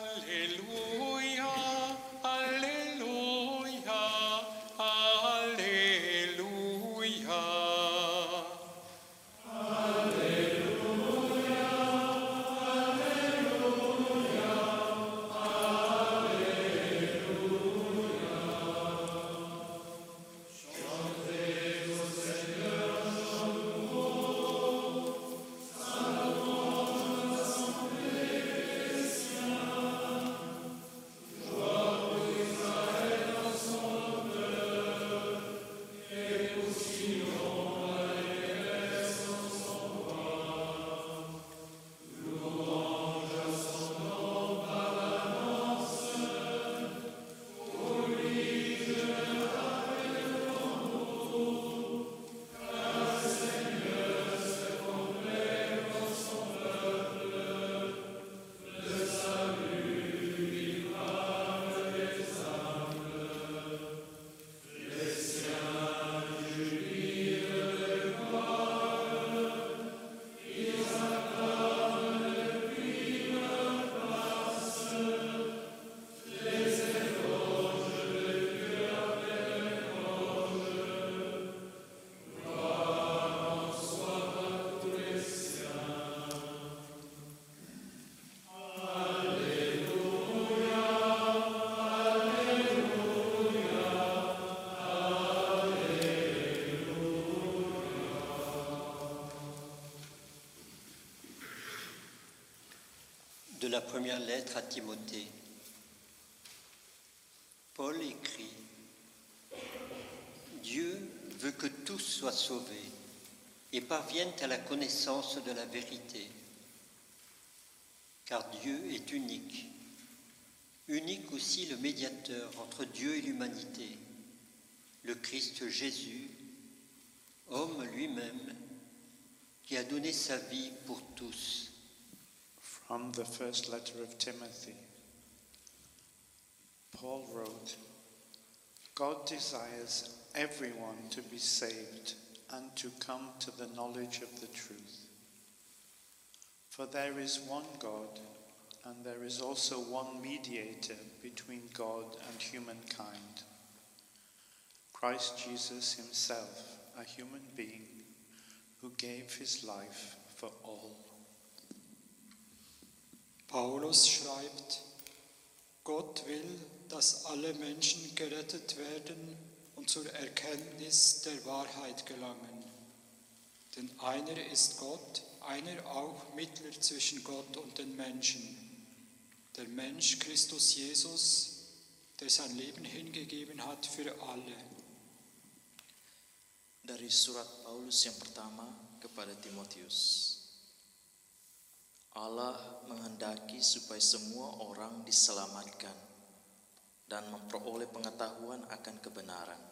Hallelujah. La première lettre à Timothée. Paul écrit Dieu veut que tous soient sauvés et parviennent à la connaissance de la vérité. Car Dieu est unique, unique aussi le médiateur entre Dieu et l'humanité, le Christ Jésus, homme lui-même, qui a donné sa vie pour tous. From the first letter of Timothy, Paul wrote, God desires everyone to be saved and to come to the knowledge of the truth. For there is one God, and there is also one mediator between God and humankind, Christ Jesus himself, a human being who gave his life for all. Paulus schreibt, Gott will, dass alle Menschen gerettet werden und zur Erkenntnis der Wahrheit gelangen. Denn einer ist Gott, einer auch Mittler zwischen Gott und den Menschen, der Mensch Christus Jesus, der sein Leben hingegeben hat für alle. Dari surat Paulus yang pertama kepada Timotius. Allah menghendaki supaya semua orang diselamatkan dan memperoleh pengetahuan akan kebenaran.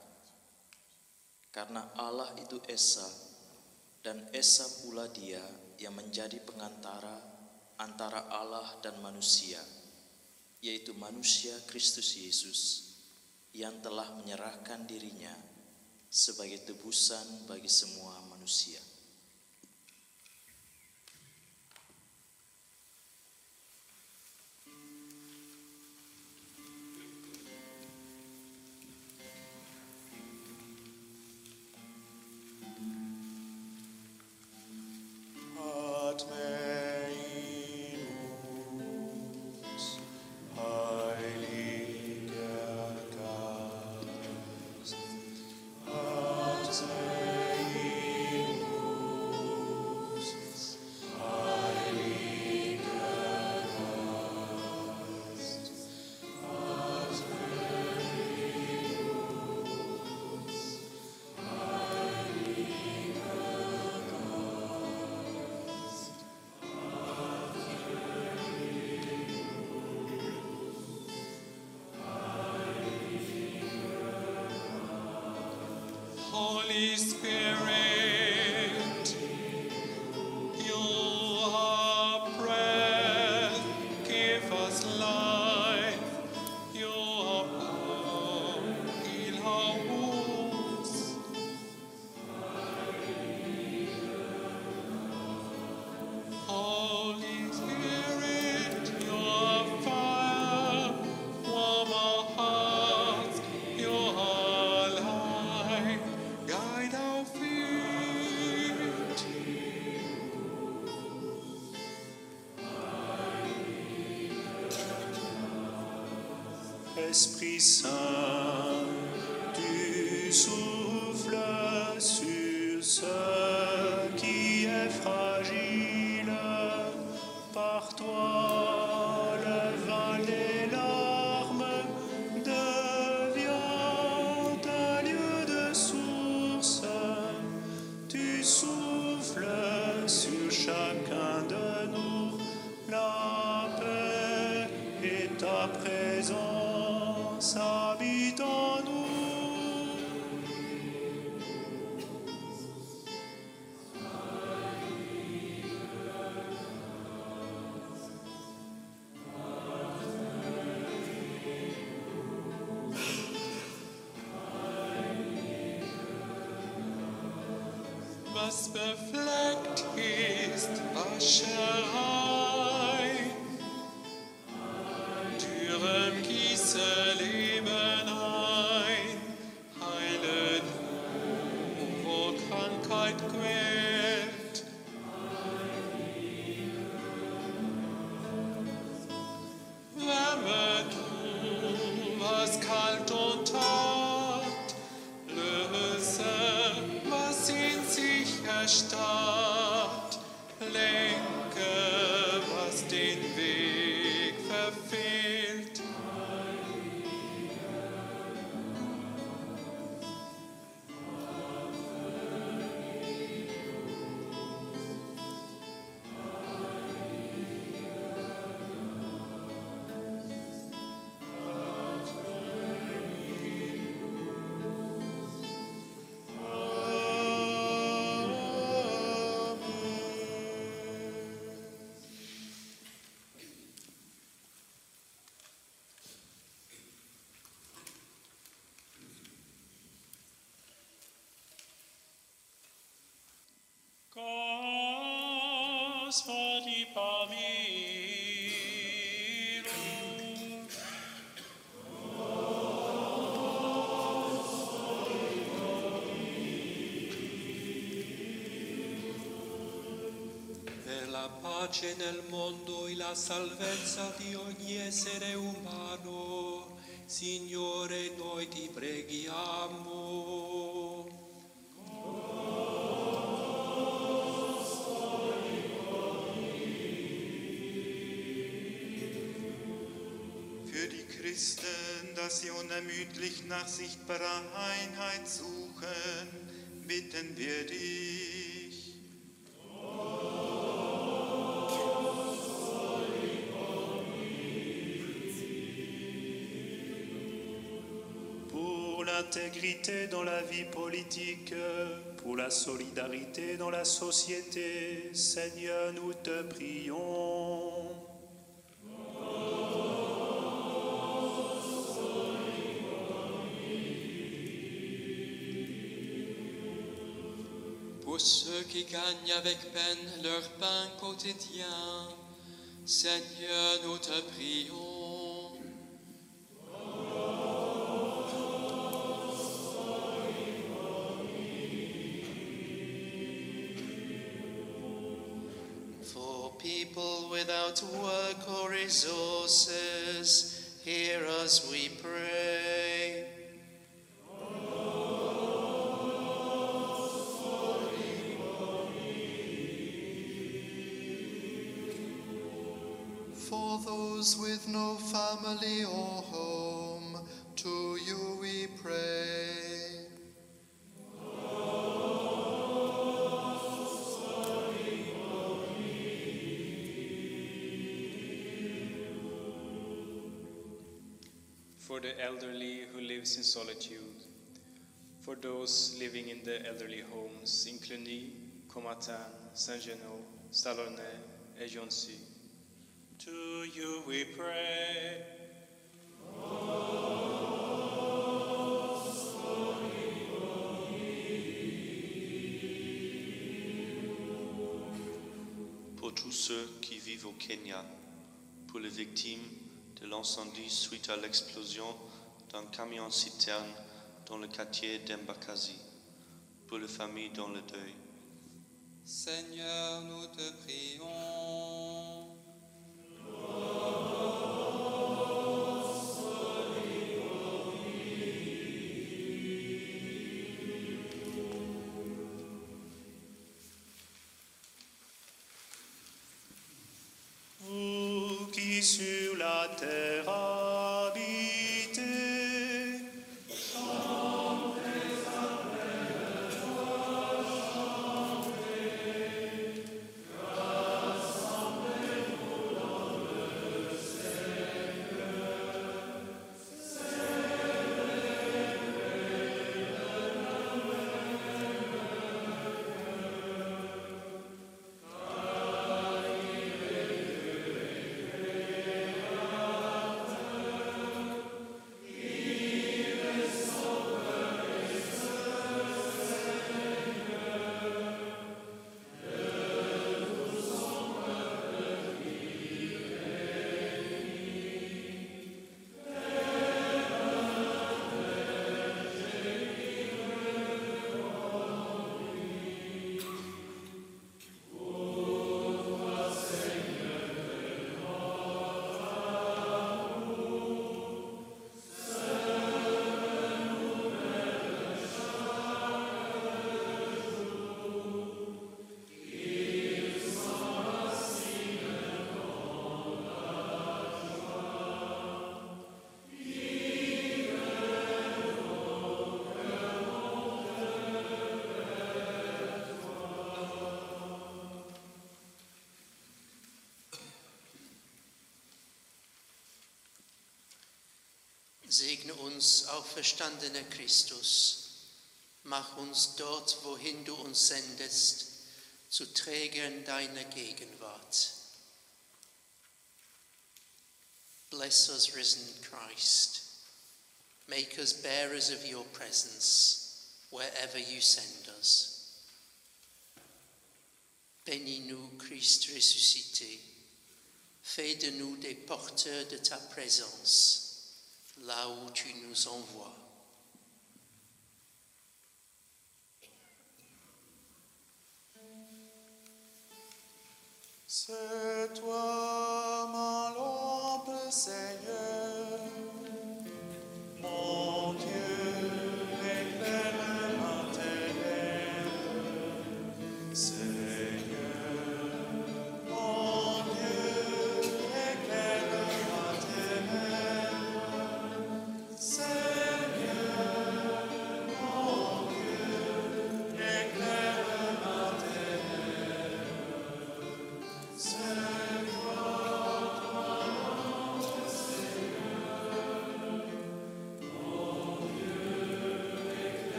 Karena Allah itu Esa dan Esa pula dia yang menjadi pengantara antara Allah dan manusia, yaitu manusia Kristus Yesus yang telah menyerahkan dirinya sebagai tebusan bagi semua manusia. Esprit Saint, tu souffles Was befleckt ist, rein. Господи, помилуй. Per la pace nel mondo e la salvezza di ogni essere umano, Signore, noi ti preghiamo. Dass sie unermüdlich nach sichtbarer Einheit suchen, bitten wir dich. Pour l'intégrité dans la vie politique, pour la solidarité dans la société, Seigneur, nous te prions. Qui gagnent avec peine leur pain quotidien, Seigneur, nous te prions. Those with no family or home, to you we pray. for the elderly who lives in solitude, for those living in the elderly homes in Cluny, Comatin, Saint-Genot, Salonnais, et Joncy. To you we pray. Pour tous ceux qui vivent au Kenya, pour les victimes de l'incendie suite à l'explosion d'un camion citerne dans le quartier d'Embakazi, pour les familles dans le deuil. Seigneur, nous te prions. Segne uns, auferstandener Christus. Mach uns dort, wohin du uns sendest, zu Trägern deiner Gegenwart. Bless us, risen Christ. Make us bearers of your presence wherever you send us. Bénis-nous, Christ ressuscité. Fais de nous des porteurs de ta présence, là où tu nous envoies. C'est toi ma lampe, Seigneur.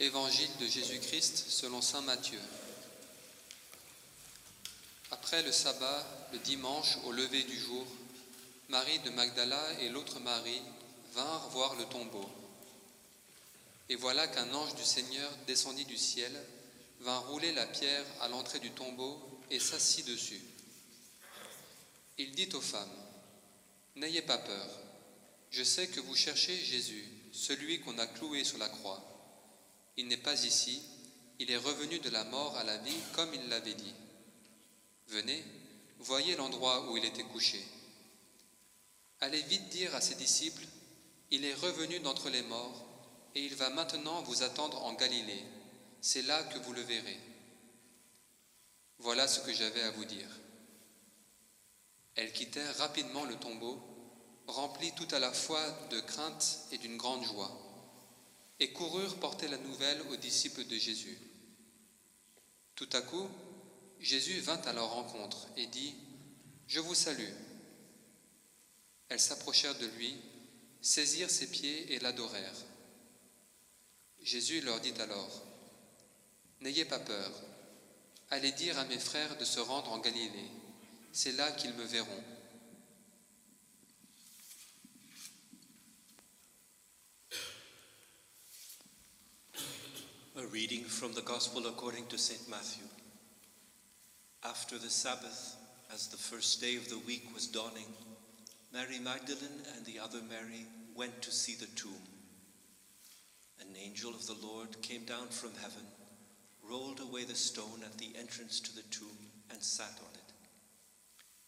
Évangile de Jésus-Christ selon Saint Matthieu. Après le sabbat, le dimanche au lever du jour, Marie de Magdala et l'autre Marie vinrent voir le tombeau. Et voilà qu'un ange du Seigneur descendit du ciel, vint rouler la pierre à l'entrée du tombeau et s'assit dessus. Il dit aux femmes, N'ayez pas peur, je sais que vous cherchez Jésus, celui qu'on a cloué sur la croix. Il n'est pas ici, il est revenu de la mort à la vie comme il l'avait dit. Venez, voyez l'endroit où il était couché. Allez vite dire à ses disciples, il est revenu d'entre les morts, et il va maintenant vous attendre en Galilée. C'est là que vous le verrez. Voilà ce que j'avais à vous dire. Elles quittèrent rapidement le tombeau, remplies tout à la fois de crainte et d'une grande joie, et coururent porter la nouvelle aux disciples de Jésus. Tout à coup, Jésus vint à leur rencontre et dit, Je vous salue. Elles s'approchèrent de lui, saisirent ses pieds et l'adorèrent. Jésus leur dit alors, N'ayez pas peur, allez dire à mes frères de se rendre en Galilée, c'est là qu'ils me verront. A reading from the Gospel according to St. Matthew. After the Sabbath, as the first day of the week was dawning, Mary Magdalene and the other Mary went to see the tomb. An angel of the Lord came down from heaven, rolled away the stone at the entrance to the tomb, and sat on it.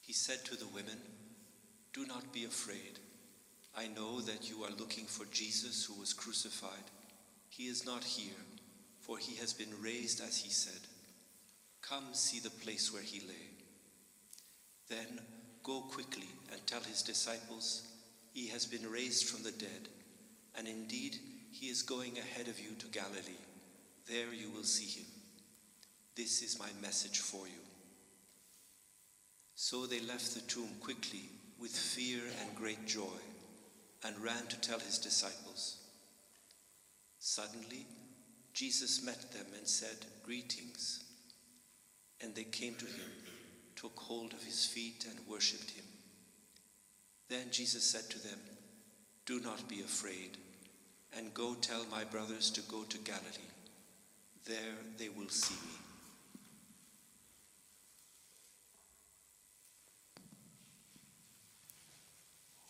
He said to the women, Do not be afraid. I know that you are looking for Jesus who was crucified. He is not here, for he has been raised as he said. Come see the place where he lay. Then go quickly and tell his disciples, He has been raised from the dead, and indeed he is going ahead of you to Galilee. There you will see him. This is my message for you. So they left the tomb quickly with fear and great joy and ran to tell his disciples. Suddenly, Jesus met them and said, Greetings. And they came to him, took hold of his feet, and worshipped him. Then Jesus said to them, Do not be afraid, and go tell my brothers to go to Galilee. There they will see me.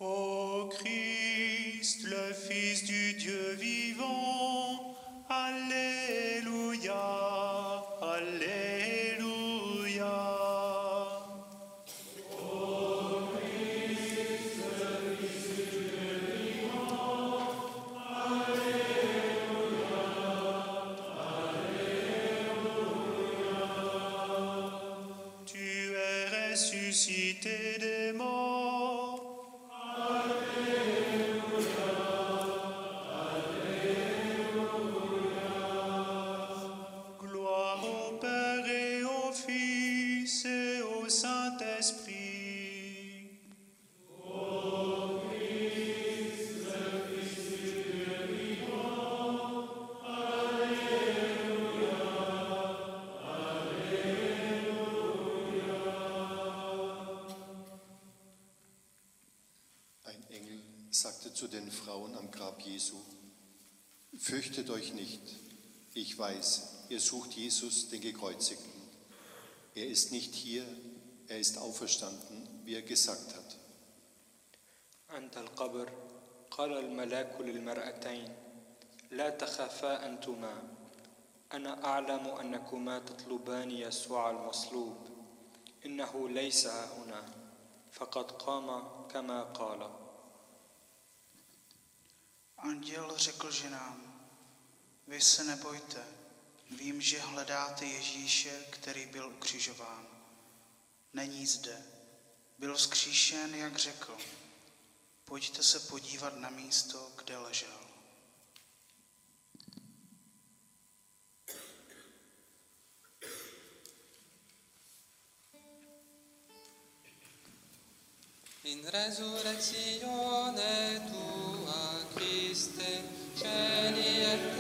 Ô Christ, le Fils du Dieu vivant, Hallelujah. Fürchtet euch nicht, ich weiß, ihr sucht Jesus, den Gekreuzigten. Er ist nicht hier, er ist auferstanden, wie er gesagt hat. عند القبر قال الملاك للمرأتين لا تخافا أنتما أنا أعلم أنكما تطلبان يسوع المصلوب إنه ليس ها هنا فقد قام كما قال Anděl řekl ženám, vy se nebojte, vím, že hledáte Ježíše, který byl ukřižován. Není zde, byl vzkříšen, jak řekl. Pojďte se podívat na místo, kde ležel. In resurrezione tua, Christe, cieli e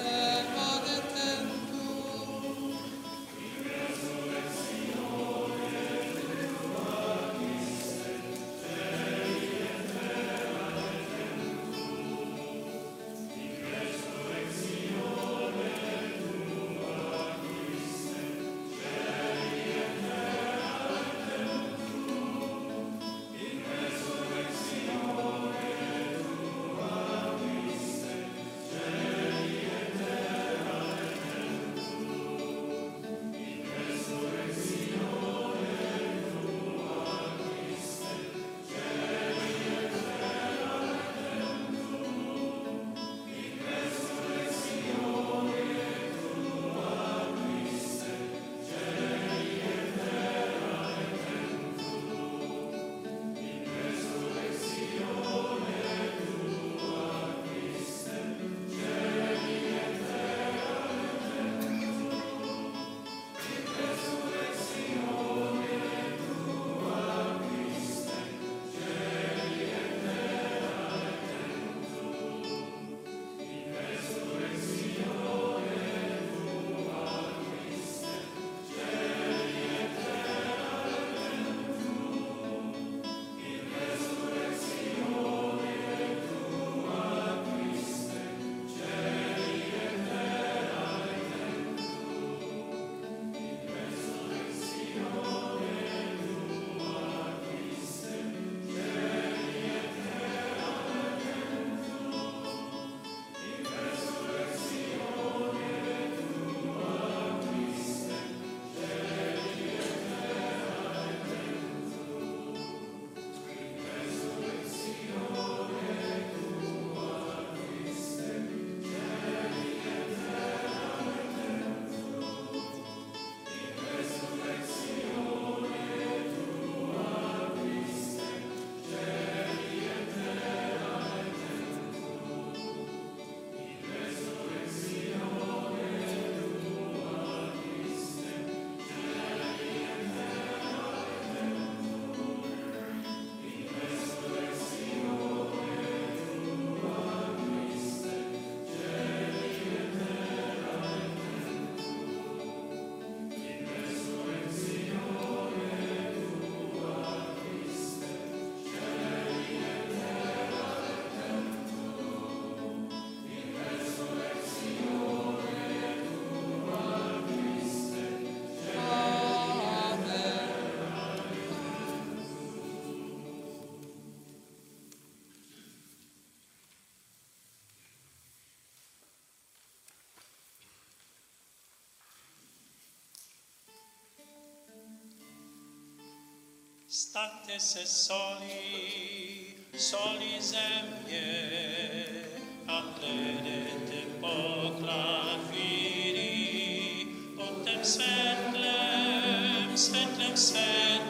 State se soli, soli zemlje, a gledete po klaviri, po tem svetlem, svetlem, svetlem,